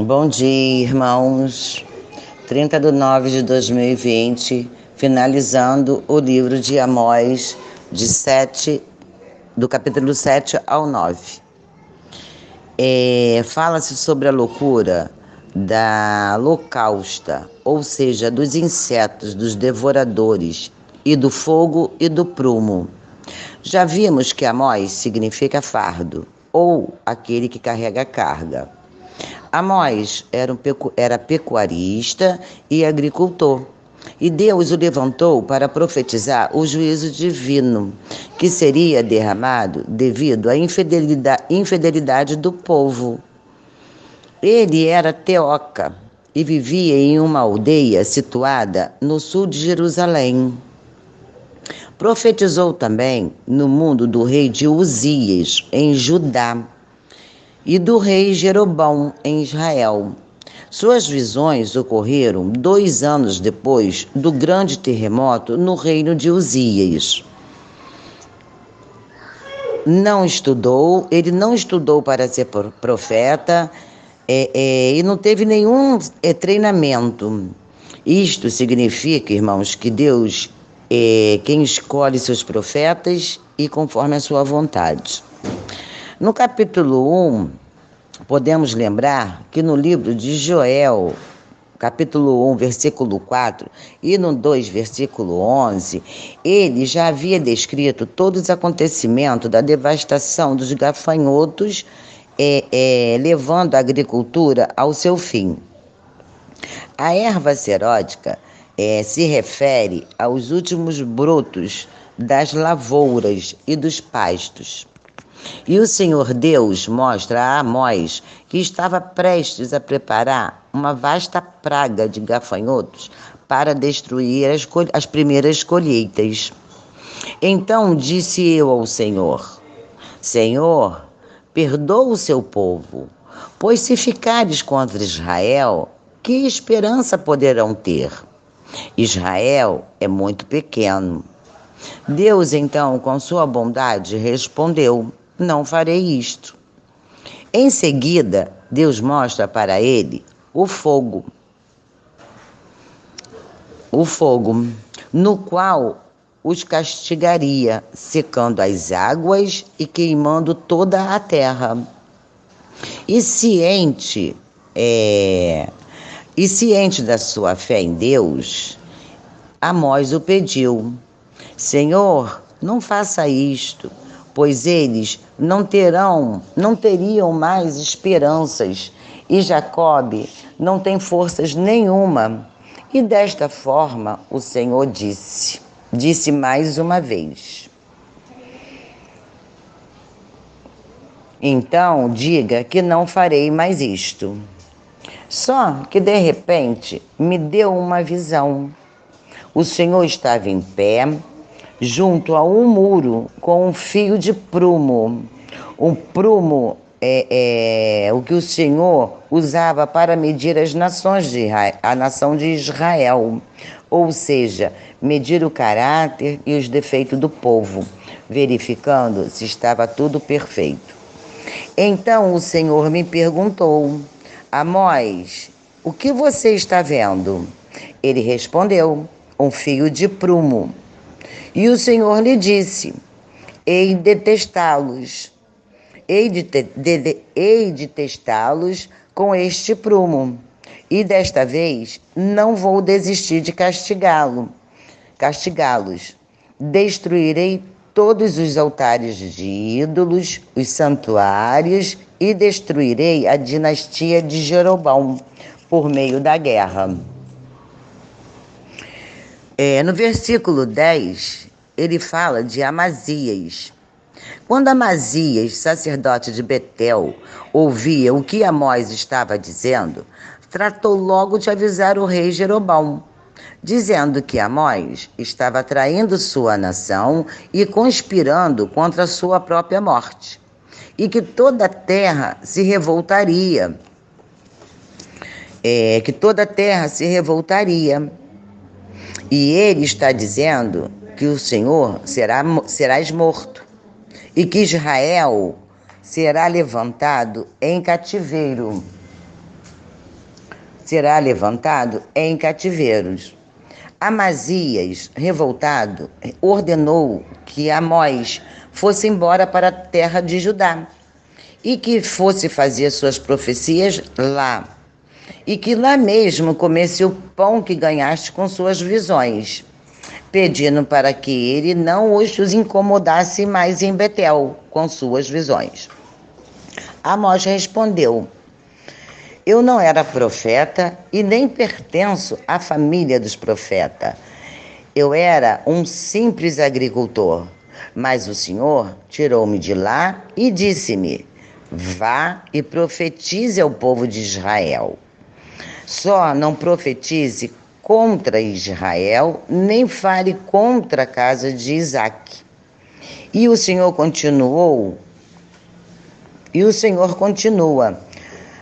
Bom dia, irmãos. 30 de nove de 2020, finalizando o livro de Amós, de 7, do capítulo 7 ao 9. É, Fala-se sobre a loucura da locausta, ou seja, dos insetos, dos devoradores, e do fogo e do prumo. Já vimos que Amós significa fardo, ou aquele que carrega carga. Amós era, um pecu era pecuarista e agricultor. E Deus o levantou para profetizar o juízo divino, que seria derramado devido à infidelidade, infidelidade do povo. Ele era teoca e vivia em uma aldeia situada no sul de Jerusalém. Profetizou também no mundo do rei de Uzias, em Judá e do rei Jeroboão em Israel. Suas visões ocorreram dois anos depois do grande terremoto no reino de Uzias. Não estudou, ele não estudou para ser profeta é, é, e não teve nenhum é, treinamento. Isto significa, irmãos, que Deus é quem escolhe seus profetas e conforme a sua vontade. No capítulo 1, podemos lembrar que no livro de Joel, capítulo 1, versículo 4, e no 2, versículo 11, ele já havia descrito todos os acontecimentos da devastação dos gafanhotos, é, é, levando a agricultura ao seu fim. A erva serótica é, se refere aos últimos brotos das lavouras e dos pastos. E o Senhor Deus mostra a Amós que estava prestes a preparar uma vasta praga de gafanhotos para destruir as, as primeiras colheitas. Então disse eu ao Senhor: Senhor, perdoa o seu povo, pois se ficares contra Israel, que esperança poderão ter? Israel é muito pequeno. Deus, então, com sua bondade, respondeu: não farei isto. Em seguida, Deus mostra para ele o fogo. O fogo, no qual os castigaria, secando as águas e queimando toda a terra. E ciente, é, e ciente da sua fé em Deus, Amós o pediu: Senhor, não faça isto pois eles não terão, não teriam mais esperanças, e Jacob não tem forças nenhuma. E desta forma o Senhor disse, disse mais uma vez. Então diga que não farei mais isto. Só que de repente me deu uma visão. O Senhor estava em pé, junto a um muro com um fio de prumo. Um prumo é, é, o que o Senhor usava para medir as nações de a nação de Israel, ou seja, medir o caráter e os defeitos do povo, verificando se estava tudo perfeito. Então o Senhor me perguntou: Amós, o que você está vendo? Ele respondeu: um fio de prumo. E o Senhor lhe disse: Hei de testá-los, hei de, de, de, de testá-los com este prumo, e desta vez não vou desistir de castigá-lo, castigá-los. Destruirei todos os altares de ídolos, os santuários, e destruirei a dinastia de Jeroboão por meio da guerra. É, no versículo 10, ele fala de Amazias. Quando Amazias, sacerdote de Betel, ouvia o que Amós estava dizendo, tratou logo de avisar o rei Jeroboão, dizendo que Amós estava traindo sua nação e conspirando contra sua própria morte, e que toda a terra se revoltaria. É, que toda a terra se revoltaria e ele está dizendo que o Senhor será, serás morto e que Israel será levantado em cativeiro. será levantado em cativeiros. Amazias, revoltado, ordenou que Amós fosse embora para a terra de Judá e que fosse fazer suas profecias lá, e que lá mesmo comesse o pão que ganhaste com suas visões, pedindo para que ele não os incomodasse mais em Betel com suas visões. Amós respondeu: Eu não era profeta e nem pertenço à família dos profetas. Eu era um simples agricultor. Mas o Senhor tirou-me de lá e disse-me: Vá e profetize ao povo de Israel. Só não profetize contra Israel, nem fale contra a casa de Isaac. E o Senhor continuou, e o Senhor continua: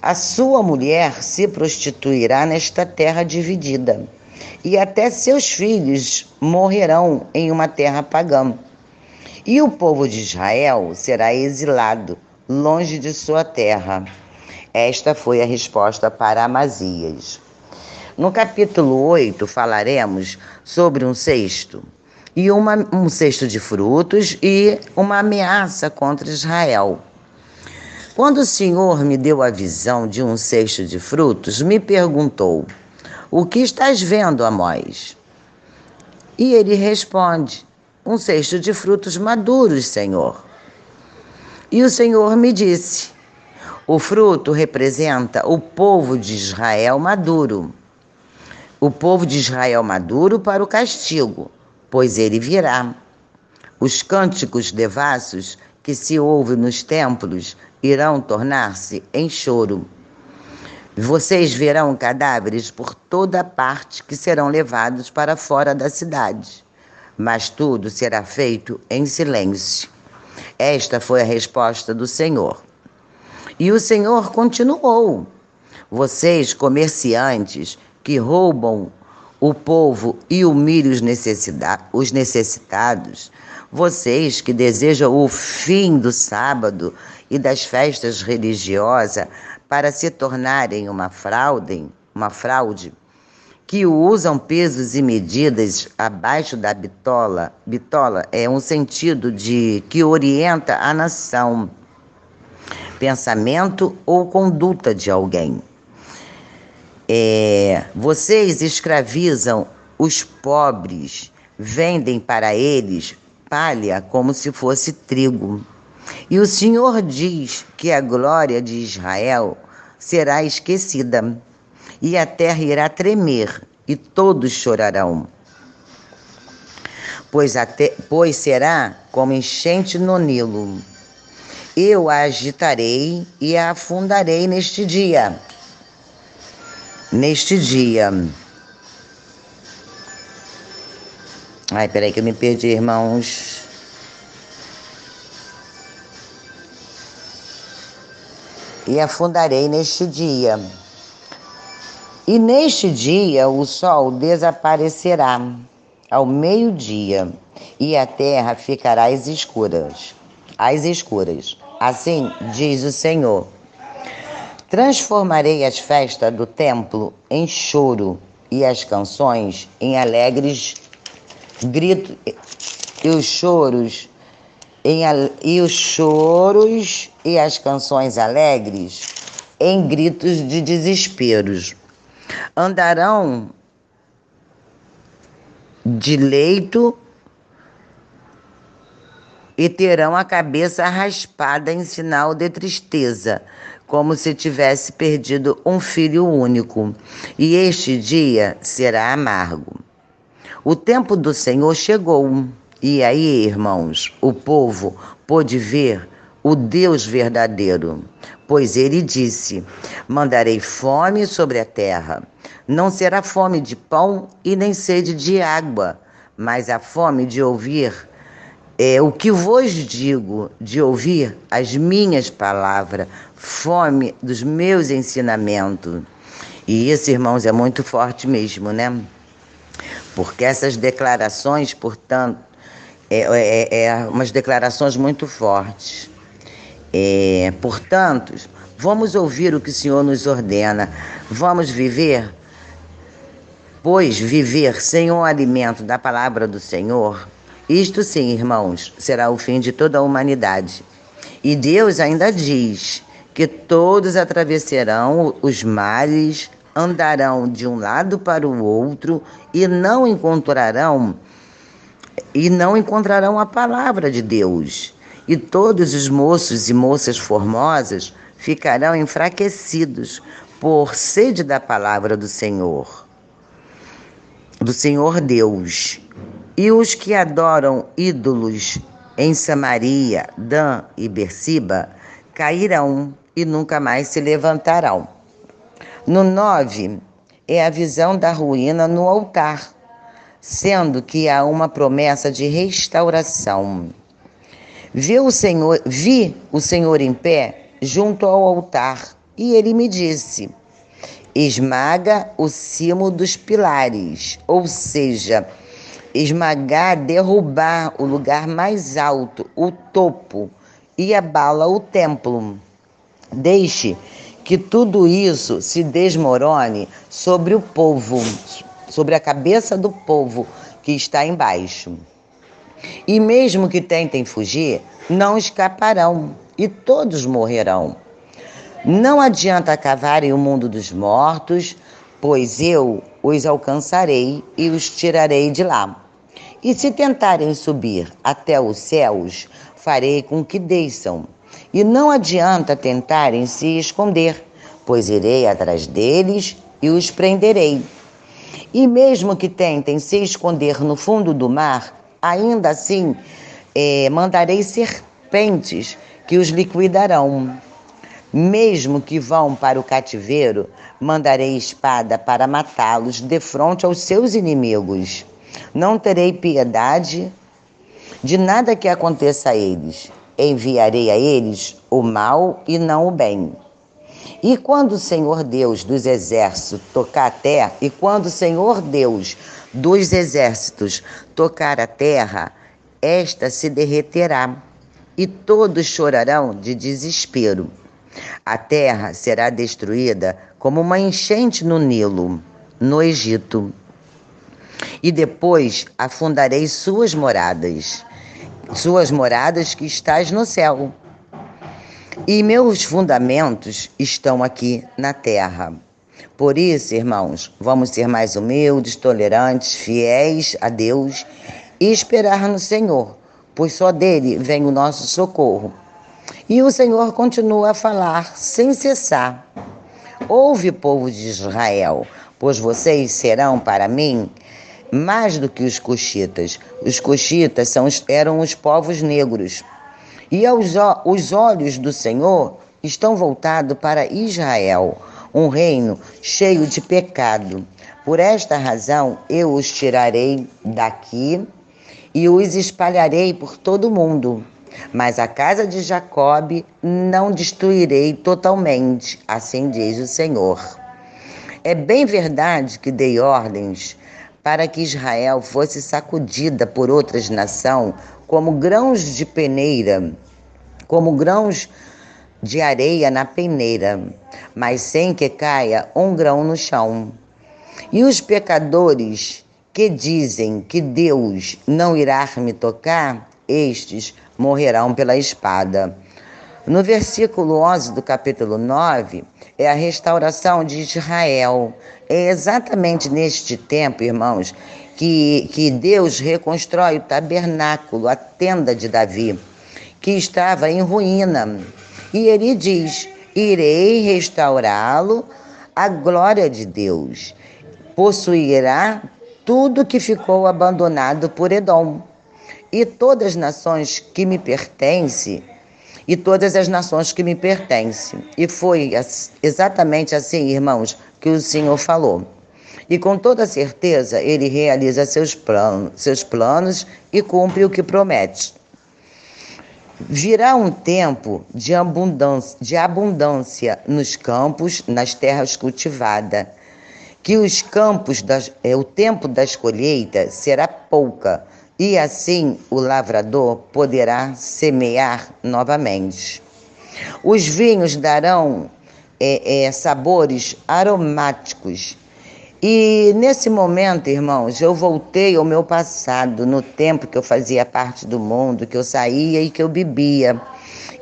A sua mulher se prostituirá nesta terra dividida, e até seus filhos morrerão em uma terra pagã. E o povo de Israel será exilado longe de sua terra. Esta foi a resposta para Amazias. No capítulo 8 falaremos sobre um cesto e uma, um cesto de frutos e uma ameaça contra Israel. Quando o Senhor me deu a visão de um cesto de frutos, me perguntou: O que estás vendo, Amós? E ele responde: Um cesto de frutos maduros, Senhor. E o Senhor me disse: O fruto representa o povo de Israel maduro. O povo de Israel maduro para o castigo, pois ele virá. Os cânticos devassos que se ouvem nos templos irão tornar-se em choro. Vocês verão cadáveres por toda parte que serão levados para fora da cidade, mas tudo será feito em silêncio. Esta foi a resposta do Senhor. E o Senhor continuou: Vocês, comerciantes que roubam o povo e humilham os, os necessitados, vocês que desejam o fim do sábado e das festas religiosas para se tornarem uma fraude, uma fraude, que usam pesos e medidas abaixo da bitola. Bitola é um sentido de que orienta a nação, pensamento ou conduta de alguém. É, vocês escravizam os pobres, vendem para eles palha como se fosse trigo. E o Senhor diz que a glória de Israel será esquecida e a terra irá tremer, e todos chorarão. Pois, até, pois será como enchente no Nilo. Eu a agitarei e a afundarei neste dia. Neste dia. Ai, peraí que eu me perdi, irmãos. E afundarei neste dia e neste dia o sol desaparecerá ao meio-dia e a terra ficará às escuras. Às escuras. Assim diz o Senhor. Transformarei as festas do templo em choro e as canções em alegres gritos e os choros em, e os choros e as canções alegres em gritos de desesperos andarão de leito e terão a cabeça raspada em sinal de tristeza, como se tivesse perdido um filho único. E este dia será amargo. O tempo do Senhor chegou. E aí, irmãos, o povo pôde ver o Deus verdadeiro, pois ele disse: Mandarei fome sobre a terra. Não será fome de pão e nem sede de água, mas a fome de ouvir é o que vos digo, de ouvir as minhas palavras, fome dos meus ensinamentos. E isso, irmãos, é muito forte mesmo, né? Porque essas declarações, portanto, é, é, é umas declarações muito fortes. É, portanto, Vamos ouvir o que o Senhor nos ordena. Vamos viver? Pois viver sem o alimento da palavra do Senhor, isto sim, irmãos, será o fim de toda a humanidade. E Deus ainda diz que todos atravessarão os mares, andarão de um lado para o outro e não encontrarão e não encontrarão a palavra de Deus. E todos os moços e moças formosas ficarão enfraquecidos por sede da palavra do Senhor, do Senhor Deus. E os que adoram ídolos em Samaria, Dan e Bersiba cairão e nunca mais se levantarão. No 9 é a visão da ruína no altar, sendo que há uma promessa de restauração. Vi o Senhor, vi o Senhor em pé junto ao altar, e ele me disse: esmaga o cimo dos pilares, ou seja, esmagar, derrubar o lugar mais alto, o topo, e abala o templo. Deixe que tudo isso se desmorone sobre o povo, sobre a cabeça do povo que está embaixo. E mesmo que tentem fugir, não escaparão e todos morrerão. Não adianta cavarem o mundo dos mortos, pois eu os alcançarei e os tirarei de lá. E se tentarem subir até os céus, farei com que desçam. E não adianta tentarem se esconder, pois irei atrás deles e os prenderei. E mesmo que tentem se esconder no fundo do mar, ainda assim é, mandarei serpentes que os liquidarão. Mesmo que vão para o cativeiro, mandarei espada para matá-los de frente aos seus inimigos. Não terei piedade de nada que aconteça a eles. Enviarei a eles o mal e não o bem. E quando o Senhor Deus dos exércitos tocar a terra, e quando o Senhor Deus dos exércitos tocar a terra, esta se derreterá e todos chorarão de desespero. A terra será destruída como uma enchente no Nilo, no Egito. E depois afundarei suas moradas, suas moradas que estás no céu. E meus fundamentos estão aqui na terra. Por isso, irmãos, vamos ser mais humildes, tolerantes, fiéis a Deus e esperar no Senhor pois só dele vem o nosso socorro. E o Senhor continua a falar sem cessar. Ouve, povo de Israel, pois vocês serão para mim mais do que os coxitas. Os coxitas são, eram os povos negros. E aos, os olhos do Senhor estão voltados para Israel, um reino cheio de pecado. Por esta razão eu os tirarei daqui e os espalharei por todo o mundo. Mas a casa de Jacob não destruirei totalmente, assim diz o Senhor. É bem verdade que dei ordens para que Israel fosse sacudida por outras nações como grãos de peneira, como grãos de areia na peneira, mas sem que caia um grão no chão. E os pecadores que dizem que Deus não irá me tocar, estes morrerão pela espada. No versículo 11 do capítulo 9, é a restauração de Israel. É exatamente neste tempo, irmãos, que, que Deus reconstrói o tabernáculo, a tenda de Davi, que estava em ruína. E ele diz: Irei restaurá-lo, a glória de Deus. Possuirá tudo que ficou abandonado por Edom. E todas as nações que me pertencem, e todas as nações que me pertencem. E foi exatamente assim, irmãos, que o Senhor falou. E com toda certeza ele realiza seus planos, seus planos e cumpre o que promete. Virá um tempo de abundância, de abundância nos campos, nas terras cultivadas que os campos, das, é, o tempo das colheitas será pouca, e assim o lavrador poderá semear novamente. Os vinhos darão é, é, sabores aromáticos. E nesse momento, irmãos, eu voltei ao meu passado, no tempo que eu fazia parte do mundo, que eu saía e que eu bebia.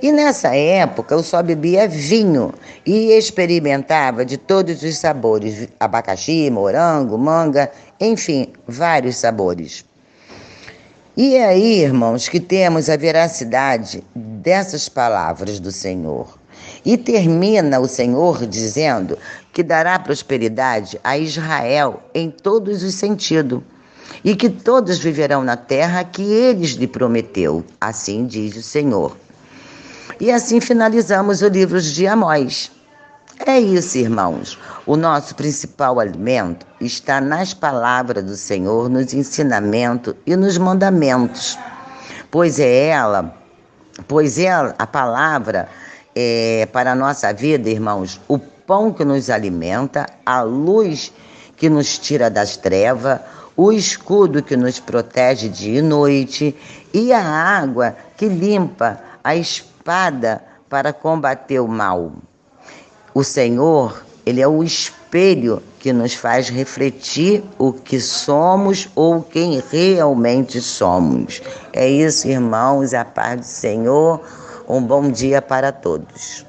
E nessa época eu só bebia vinho e experimentava de todos os sabores: abacaxi, morango, manga, enfim, vários sabores. E é aí, irmãos, que temos a veracidade dessas palavras do Senhor. E termina o Senhor dizendo que dará prosperidade a Israel em todos os sentidos e que todos viverão na terra que eles lhe prometeu. Assim diz o Senhor. E assim finalizamos o livro de Amós. É isso, irmãos. O nosso principal alimento está nas palavras do Senhor, nos ensinamentos e nos mandamentos. Pois é ela, pois é a palavra é, para a nossa vida, irmãos, o pão que nos alimenta, a luz que nos tira das trevas, o escudo que nos protege dia e noite e a água que limpa a espada para combater o mal. O Senhor, ele é o espelho que nos faz refletir o que somos ou quem realmente somos. É isso, irmãos, a paz do Senhor. Um bom dia para todos.